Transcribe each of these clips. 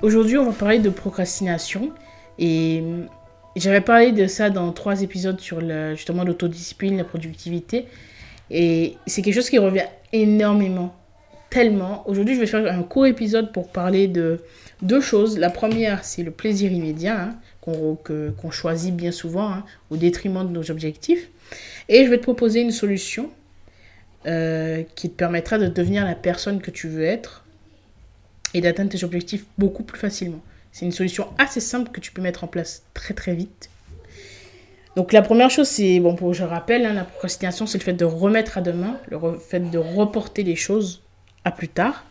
Aujourd'hui, on va parler de procrastination. Et j'avais parlé de ça dans trois épisodes sur justement l'autodiscipline, la productivité. Et c'est quelque chose qui revient énormément, tellement. Aujourd'hui, je vais faire un court épisode pour parler de deux choses. La première, c'est le plaisir immédiat, hein, qu'on choisit bien souvent, hein, au détriment de nos objectifs. Et je vais te proposer une solution euh, qui te permettra de devenir la personne que tu veux être et d'atteindre tes objectifs beaucoup plus facilement. C'est une solution assez simple que tu peux mettre en place très très vite. Donc la première chose, c'est, bon, pour, je rappelle, hein, la procrastination, c'est le fait de remettre à demain, le fait de reporter les choses à plus tard.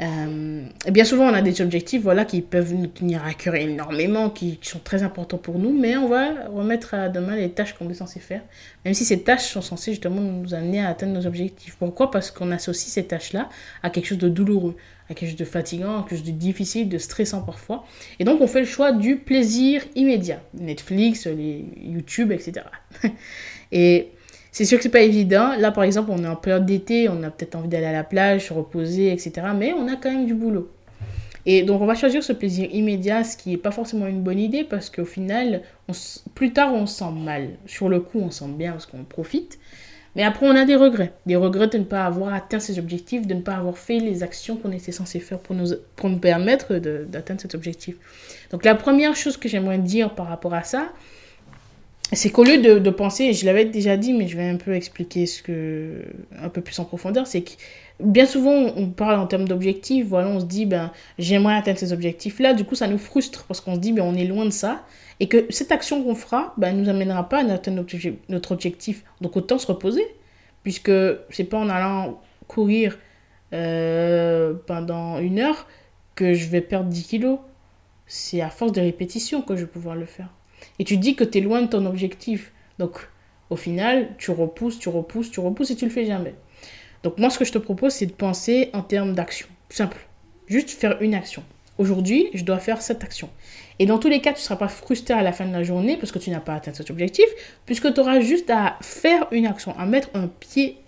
Euh, et bien souvent, on a des objectifs voilà, qui peuvent nous tenir à cœur énormément, qui, sont très importants pour nous, mais on va remettre à demain les tâches qu'on est censé faire, même si ces tâches sont censées justement nous amener à atteindre nos objectifs. Pourquoi? Parce qu'on associe ces tâches-là à quelque chose de douloureux, à quelque chose de fatigant, à quelque chose de difficile, de stressant parfois. Et donc, on fait le choix du plaisir immédiat. Netflix, les YouTube, etc. et c'est sûr que c'est pas évident. Là, par exemple, on est en période d'été, on a peut-être envie d'aller à la plage, se reposer, etc. Mais on a quand même du boulot. Et donc, on va choisir ce plaisir immédiat, ce qui n'est pas forcément une bonne idée parce qu'au final, plus tard, on se sent mal. Sur le coup, on se sent bien parce qu'on profite. Mais après, on a des regrets. Des regrets de ne pas avoir atteint ses objectifs, de ne pas avoir fait les actions qu'on était censé faire pour nous, pour nous permettre d'atteindre cet objectif. Donc, la première chose que j'aimerais dire par rapport à ça, c'est qu'au lieu de, penser, je l'avais déjà dit, mais je vais un peu expliquer ce que, un peu plus en profondeur, c'est que bien souvent, on parle en termes d'objectifs, voilà, on se dit, ben, j'aimerais atteindre ces objectifs-là, du coup, ça nous frustre parce qu'on se dit, ben, on est loin de ça, et que cette action qu'on fera, ben, nous amènera pas à atteindre notre objectif. Donc, autant se reposer, puisque c'est pas en allant courir euh, pendant une heure que je vais perdre 10 kilos. C'est à force de répétition que je vais pouvoir le faire. Et tu dis que tu es loin de ton objectif. Donc, au final, tu repousses, tu repousses, tu repousses et tu le fais jamais. Donc, moi, ce que je te propose, c'est de penser en termes d'action. Simple. Juste faire une action. Aujourd'hui, je dois faire cette action. Et dans tous les cas, tu ne seras pas frustré à la fin de la journée parce que tu n'as pas atteint cet objectif, puisque tu auras juste à faire une action, à mettre un pied,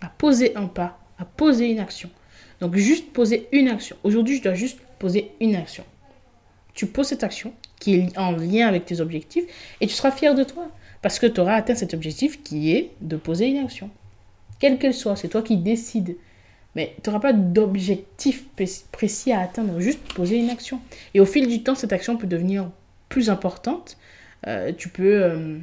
à poser un pas, à poser une action. Donc, juste poser une action. Aujourd'hui, je dois juste poser une action. Tu poses cette action, qui est en lien avec tes objectifs, et tu seras fier de toi, parce que tu auras atteint cet objectif qui est de poser une action. Quelle qu'elle soit, c'est toi qui décides. Mais tu n'auras pas d'objectif précis à atteindre, juste poser une action. Et au fil du temps, cette action peut devenir plus importante. Euh, tu peux... Euh,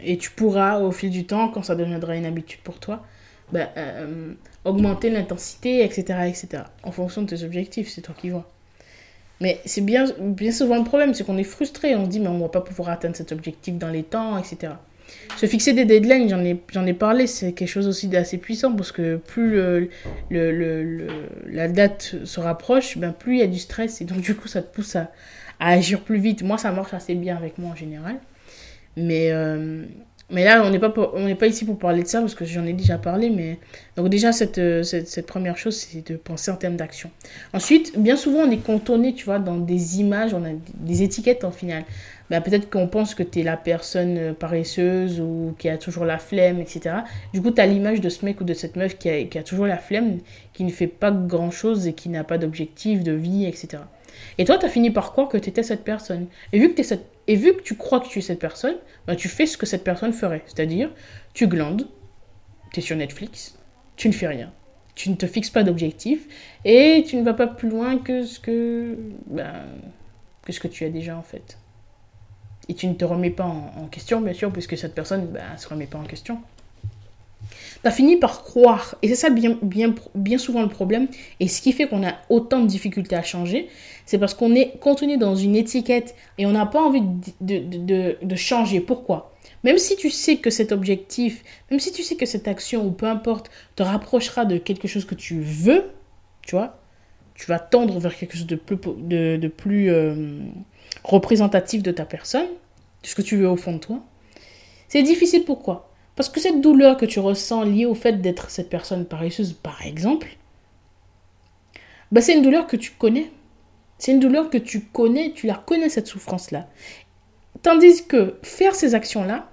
et tu pourras, au fil du temps, quand ça deviendra une habitude pour toi, ben, euh, augmenter l'intensité, etc., etc. En fonction de tes objectifs, c'est toi qui vois. Mais c'est bien, bien souvent le problème, c'est qu'on est frustré. On se dit, mais on ne va pas pouvoir atteindre cet objectif dans les temps, etc. Se fixer des deadlines, j'en ai, ai parlé, c'est quelque chose aussi d'assez puissant parce que plus le, le, la date se rapproche, ben plus il y a du stress et donc du coup ça te pousse à, à agir plus vite. Moi, ça marche assez bien avec moi en général. Mais, euh, mais là, on n'est pas, on n'est pas ici pour parler de ça parce que j'en ai déjà parlé. Mais donc déjà cette, euh, cette, cette première chose, c'est de penser en termes d'action. Ensuite, bien souvent, on est contourné, tu vois, dans des images, on a des étiquettes en final. Ben, peut-être qu'on pense que tu es la personne euh, paresseuse ou qui a toujours la flemme, etc. Du coup, tu as l'image de ce mec ou de cette meuf qui a, qui a toujours la flemme, qui ne fait pas grand-chose et qui n'a pas d'objectif, de vie, etc. Et toi, tu as fini par croire que tu étais cette personne. Et vu que, cette... et vu que tu crois que tu es cette personne, bah, tu fais ce que cette personne ferait. C'est-à-dire, tu glandes, tu es sur Netflix, tu ne fais rien. Tu ne te fixes pas d'objectif et tu ne vas pas plus loin que ce que, ben, que ce que tu as déjà en fait. Et tu ne te remets pas en, question, bien sûr, puisque cette personne ne se remet pas en question tu fini par croire, et c'est ça bien, souvent le problème, et ce qui fait qu'on a autant de difficultés à changer, c'est parce qu'on est contenu dans une étiquette et on n'a pas envie de, changer. Pourquoi? Même si tu sais que cet objectif, même si tu sais que cette action, ou peu importe, te rapprochera de quelque chose que tu veux, tu vois, tu vas tendre vers quelque chose de plus, de plus euh, représentatif de ta personne, de ce que tu veux au fond de toi. C'est difficile pourquoi? Parce que cette douleur que tu ressens liée au fait d'être cette personne paresseuse, par exemple, bah c'est une douleur que tu connais. C'est une douleur que tu connais, tu la connais cette souffrance-là. Tandis que faire ces actions-là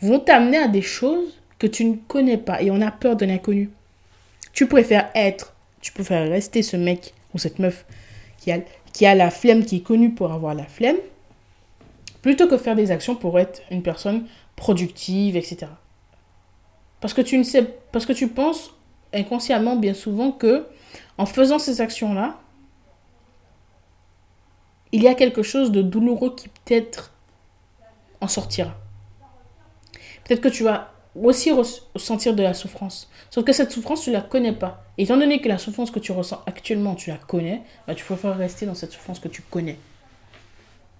vont t'amener à des choses que tu ne connais pas et on a peur de l'inconnu. Tu préfères être, tu préfères rester ce mec ou cette meuf qui a, qui a la flemme, qui est connue pour avoir la flemme, plutôt que faire des actions pour être une personne productive, etc. Parce que tu ne sais, parce que tu penses inconsciemment bien souvent que en faisant ces actions-là, il y a quelque chose de douloureux qui peut-être en sortira. Peut-être que tu vas aussi ressentir de la souffrance. Sauf que cette souffrance, tu la connais pas. Et étant donné que la souffrance que tu ressens actuellement, tu la connais, bah, tu préfères rester dans cette souffrance que tu connais.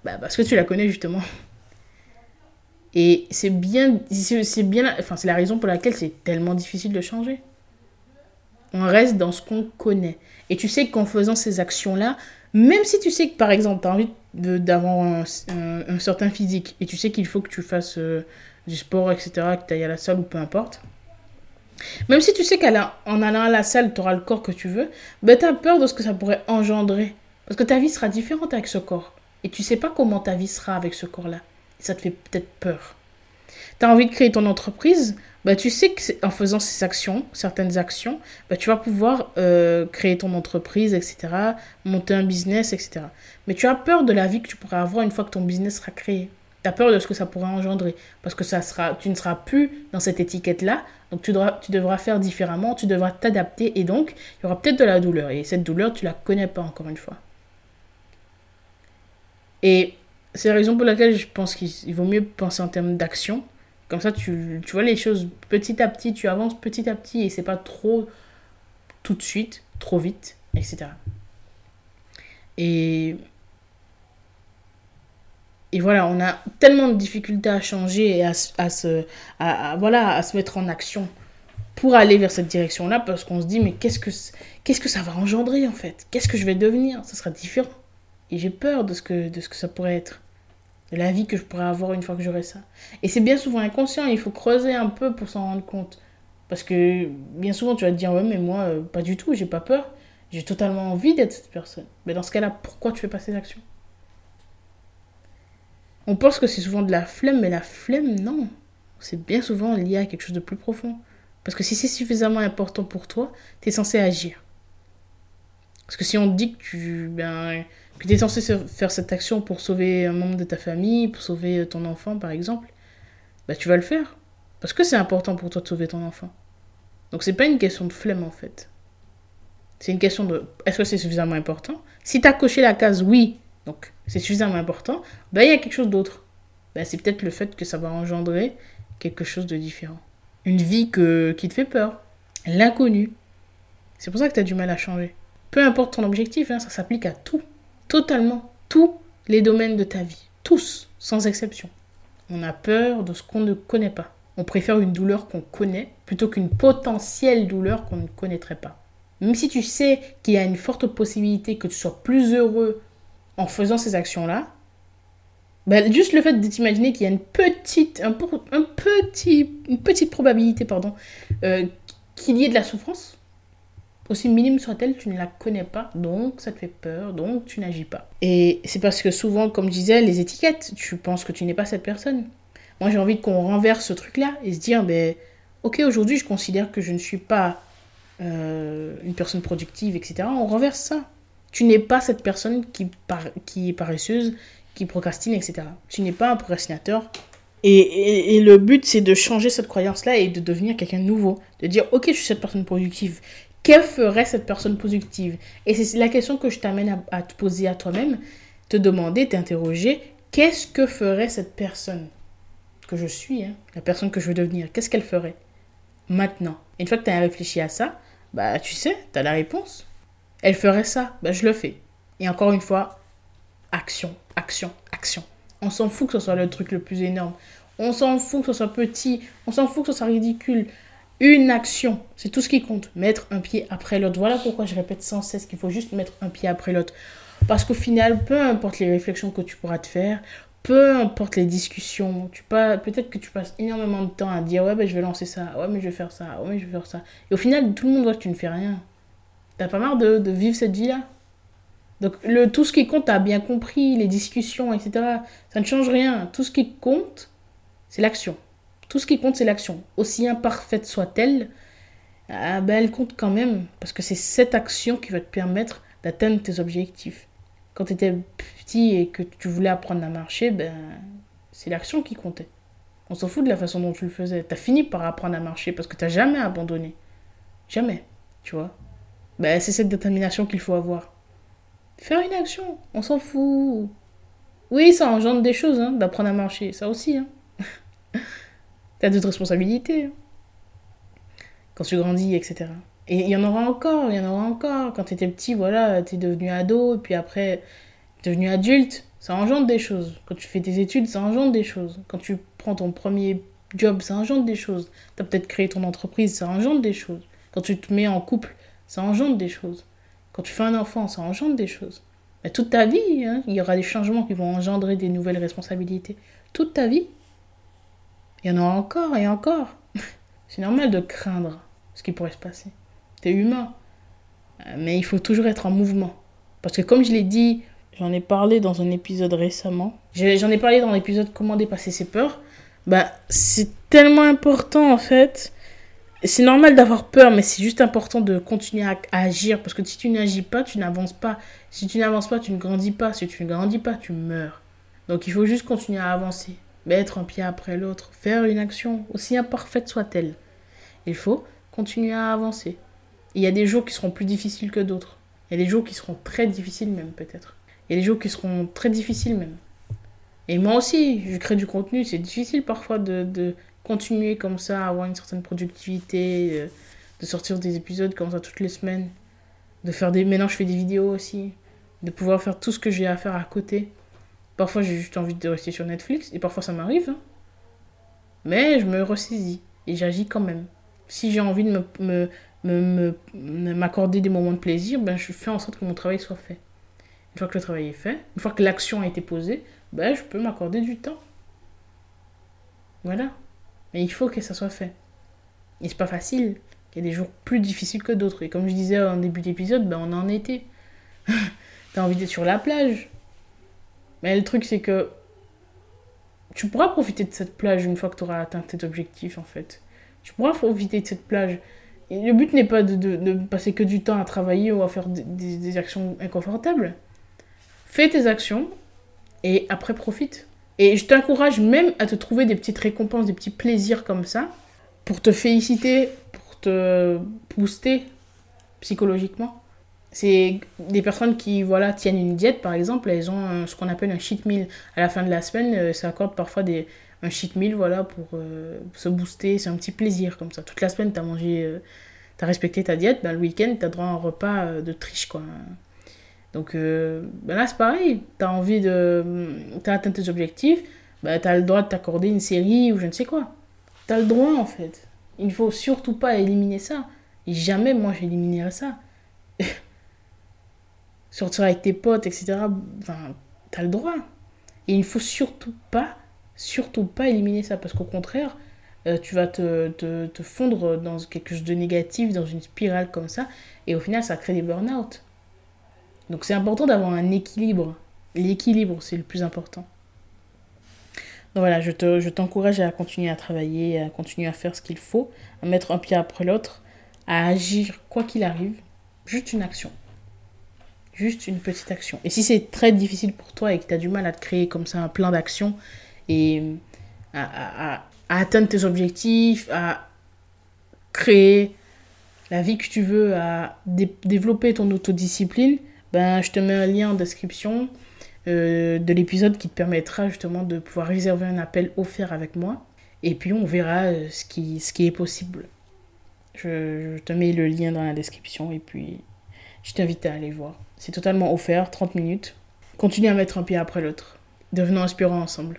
Bah, parce que tu la connais justement. Et c'est bien, c'est bien, enfin c'est la raison pour laquelle c'est tellement difficile de changer. On reste dans ce qu'on connaît. Et tu sais qu'en faisant ces actions-là, même si tu sais que par exemple, tu as envie d'avoir un, certain physique et tu sais qu'il faut que tu fasses euh, du sport, etc., que tu ailles à la salle ou peu importe, même si tu sais qu'en allant à la salle, tu auras le corps que tu veux, ben, tu as peur de ce que ça pourrait engendrer. Parce que ta vie sera différente avec ce corps. Et tu sais pas comment ta vie sera avec ce corps-là ça te fait peut-être peur. Tu as envie de créer ton entreprise, bah, tu sais qu'en faisant ces actions, certaines actions, bah, tu vas pouvoir euh, créer ton entreprise, etc., monter un business, etc. Mais tu as peur de la vie que tu pourras avoir une fois que ton business sera créé. Tu as peur de ce que ça pourra engendrer, parce que ça sera, tu ne seras plus dans cette étiquette-là, donc tu devras, tu devras faire différemment, tu devras t'adapter, et donc il y aura peut-être de la douleur, et cette douleur, tu la connais pas encore une fois. Et c'est la raison pour laquelle je pense qu'il vaut mieux penser en termes d'action. Comme ça, tu, tu, vois les choses petit à petit, tu avances petit à petit et c'est pas trop tout de suite, trop vite, etc. Et, et voilà, on a tellement de difficultés à changer et à, se, à, voilà, à se mettre en action pour aller vers cette direction-là parce qu'on se dit, mais qu'est-ce que, qu'est-ce que ça va engendrer en fait? Qu'est-ce que je vais devenir? Ça sera différent. Et j'ai peur de ce, que, de ce que ça pourrait être de la vie que je pourrais avoir une fois que j'aurai ça. Et c'est bien souvent inconscient, il faut creuser un peu pour s'en rendre compte. Parce que bien souvent, tu vas te dire, ouais, mais moi, euh, pas du tout, j'ai pas peur. J'ai totalement envie d'être cette personne. Mais dans ce cas-là, pourquoi tu fais pas ces actions? On pense que c'est souvent de la flemme, mais la flemme, non. C'est bien souvent lié à quelque chose de plus profond. Parce que si c'est suffisamment important pour toi, tu es censé agir. Parce que si on te dit que tu, ben, tu es censé faire cette action pour sauver un membre de ta famille, pour sauver ton enfant par exemple, bah tu vas le faire. Parce que c'est important pour toi de sauver ton enfant. Donc c'est pas une question de flemme en fait. C'est une question de est-ce que c'est suffisamment important? Si tu as coché la case oui, donc c'est suffisamment important, bah il y a quelque chose d'autre. Bah, c'est peut-être le fait que ça va engendrer quelque chose de différent. Une vie que, qui te fait peur. L'inconnu. C'est pour ça que tu as du mal à changer. Peu importe ton objectif, hein, ça s'applique à tout totalement tous les domaines de ta vie. Tous, sans exception. On a peur de ce qu'on ne connaît pas. On préfère une douleur qu'on connaît plutôt qu'une potentielle douleur qu'on ne connaîtrait pas. Même si tu sais qu'il y a une forte possibilité que tu sois plus heureux en faisant ces actions-là, ben juste le fait de t'imaginer qu'il y a une petite, un, petit, une petite probabilité pardon, euh, qu'il y ait de la souffrance, aussi minime soit-elle, tu ne la connais pas, donc ça te fait peur, donc tu n'agis pas. Et c'est parce que souvent, comme je disais, les étiquettes, tu penses que tu n'es pas cette personne. Moi, j'ai envie qu'on renverse ce truc-là et se dire, ben, ok, aujourd'hui, je considère que je ne suis pas euh, une personne productive, etc. On renverse ça. Tu n'es pas cette personne qui, qui est paresseuse, qui procrastine, etc. Tu n'es pas un procrastinateur. Et, et le but, c'est de changer cette croyance-là et de devenir quelqu'un de nouveau. De dire, ok, je suis cette personne productive que ferait cette personne productive Et c'est la question que je t'amène à, te poser à toi-même, te demander, t'interroger, qu'est-ce que ferait cette personne? Que je suis, hein, la personne que je veux devenir, qu'est-ce qu'elle ferait? Maintenant Une fois que tu as réfléchi à ça, bah tu sais, tu as la réponse. Elle ferait ça, bah je le fais. Et encore une fois, action, action, action. On s'en fout que ce soit le truc le plus énorme. On s'en fout que ce soit petit. On s'en fout que ce soit ridicule une action. C'est tout ce qui compte. Mettre un pied après l'autre. Voilà pourquoi je répète sans cesse qu'il faut juste mettre un pied après l'autre. Parce qu'au final, peu importe les réflexions que tu pourras te faire, peu importe les discussions, tu peut-être que tu passes énormément de temps à dire ouais ben je vais lancer ça, ouais mais je vais faire ça, ouais mais je vais faire ça. Et au final, tout le monde voit que tu ne fais rien. T'as pas marre de, de vivre cette vie-là? Donc le, tout ce qui compte, t'as bien compris, les discussions, etc. Ça ne change rien. Tout ce qui compte, c'est l'action. Tout ce qui compte, c'est l'action. Aussi imparfaite soit-elle, ah ben, elle compte quand même. Parce que c'est cette action qui va te permettre d'atteindre tes objectifs. Quand tu étais petit et que tu voulais apprendre à marcher, ben, c'est l'action qui comptait. On s'en fout de la façon dont tu le faisais. Tu as fini par apprendre à marcher parce que tu n'as jamais abandonné. Jamais. Tu vois ben, C'est cette détermination qu'il faut avoir. Faire une action, on s'en fout. Oui, ça engendre des choses, hein, d'apprendre à marcher. Ça aussi. Hein. T'as d'autres responsabilités. Hein. Quand tu grandis, etc. Et il y en aura encore, il y en aura encore. Quand tu étais petit, voilà, tu es devenu ado, et puis après, tu es devenu adulte. Ça engendre des choses. Quand tu fais tes études, ça engendre des choses. Quand tu prends ton premier job, ça engendre des choses. Tu as peut-être créé ton entreprise, ça engendre des choses. Quand tu te mets en couple, ça engendre des choses. Quand tu fais un enfant, ça engendre des choses. Mais toute ta vie, hein, il y aura des changements qui vont engendrer des nouvelles responsabilités. Toute ta vie. Il y en aura encore et encore. C'est normal de craindre ce qui pourrait se passer. T'es humain. Euh, mais il faut toujours être en mouvement. Parce que comme je l'ai dit, j'en ai parlé dans un épisode récemment. J'en ai parlé dans l'épisode Comment dépasser ses peurs. Bah, c'est tellement important en fait. C'est normal d'avoir peur, mais c'est juste important de continuer à, agir. Parce que si tu n'agis pas, tu n'avances pas. Si tu n'avances pas, tu ne grandis pas. Si tu ne grandis pas, tu meurs. Donc il faut juste continuer à avancer. Mettre un pied après l'autre. Faire une action, aussi imparfaite soit-elle. Il faut continuer à avancer. Il y a des jours qui seront plus difficiles que d'autres. Il y a des jours qui seront très difficiles même peut-être. Il y a des jours qui seront très difficiles même. Et moi aussi, je crée du contenu. C'est difficile parfois de, continuer comme ça, avoir une certaine productivité, euh, de sortir des épisodes comme ça toutes les semaines. De faire des... Maintenant, je fais des vidéos aussi. De pouvoir faire tout ce que j'ai à faire à côté. Parfois, j'ai juste envie de rester sur Netflix. Et parfois, ça m'arrive. Hein. Mais je me ressaisis. Et j'agis quand même. Si j'ai envie de me m'accorder des moments de plaisir, ben, je fais en sorte que mon travail soit fait. Une fois que le travail est fait, une fois que l'action a été posée, ben, je peux m'accorder du temps. Voilà. Mais il faut que ça soit fait. Et c'est pas facile. Il y a des jours plus difficiles que d'autres. Et comme je disais en début d'épisode, ben, on en était. T'as envie d'être sur la plage. Mais le truc, c'est que tu pourras profiter de cette plage une fois que tu auras atteint tes objectifs, en fait. Tu pourras profiter de cette plage le but n'est pas de, de, passer que du temps à travailler ou à faire des, des, actions inconfortables. Fais tes actions et après profite. Et je t'encourage même à te trouver des petites récompenses, des petits plaisirs comme ça, pour te féliciter, pour te booster psychologiquement. C'est des personnes qui voilà, tiennent une diète, par exemple, elles ont ce qu'on appelle un cheat meal. À la fin de la semaine, euh, ça accorde parfois des, un cheat meal, voilà, pour euh, se booster. C'est un petit plaisir comme ça. Toute la semaine, tu as mangé, euh, tu as respecté ta diète. Ben, le week-end, tu as droit à un repas euh, de triche, quoi. Donc ben là, c'est pareil. Tu as envie de. Tu as atteint tes objectifs. Ben, tu as le droit de t'accorder une série ou je ne sais quoi. Tu as le droit, en fait. Il ne faut surtout pas éliminer ça. Jamais, moi, j'éliminerai ça. Sortir avec tes potes, etc. Enfin, tu as le droit. Et il ne faut surtout pas surtout pas éliminer ça parce qu'au contraire, euh, tu vas te, te, te, fondre dans quelque chose de négatif, dans une spirale comme ça, et au final, ça crée des burn-out. Donc c'est important d'avoir un équilibre. L'équilibre, c'est le plus important. Donc voilà, je, te, je t'encourage à continuer à travailler, à continuer à faire ce qu'il faut, à mettre un pied après l'autre, à agir quoi qu'il arrive. Juste une action. Juste une petite action. Et si c'est très difficile pour toi et que tu as du mal à te créer comme ça un plan d'action, et à, atteindre tes objectifs, à créer la vie que tu veux, à développer ton autodiscipline, ben, je te mets un lien en description euh, de l'épisode qui te permettra justement de pouvoir réserver un appel offert avec moi. Et puis on verra euh, ce qui, ce qui est possible. Je te mets le lien dans la description et puis je t'invite à aller voir. C'est totalement offert, 30 minutes. Continue à mettre un pied après l'autre. Devenons inspirants ensemble.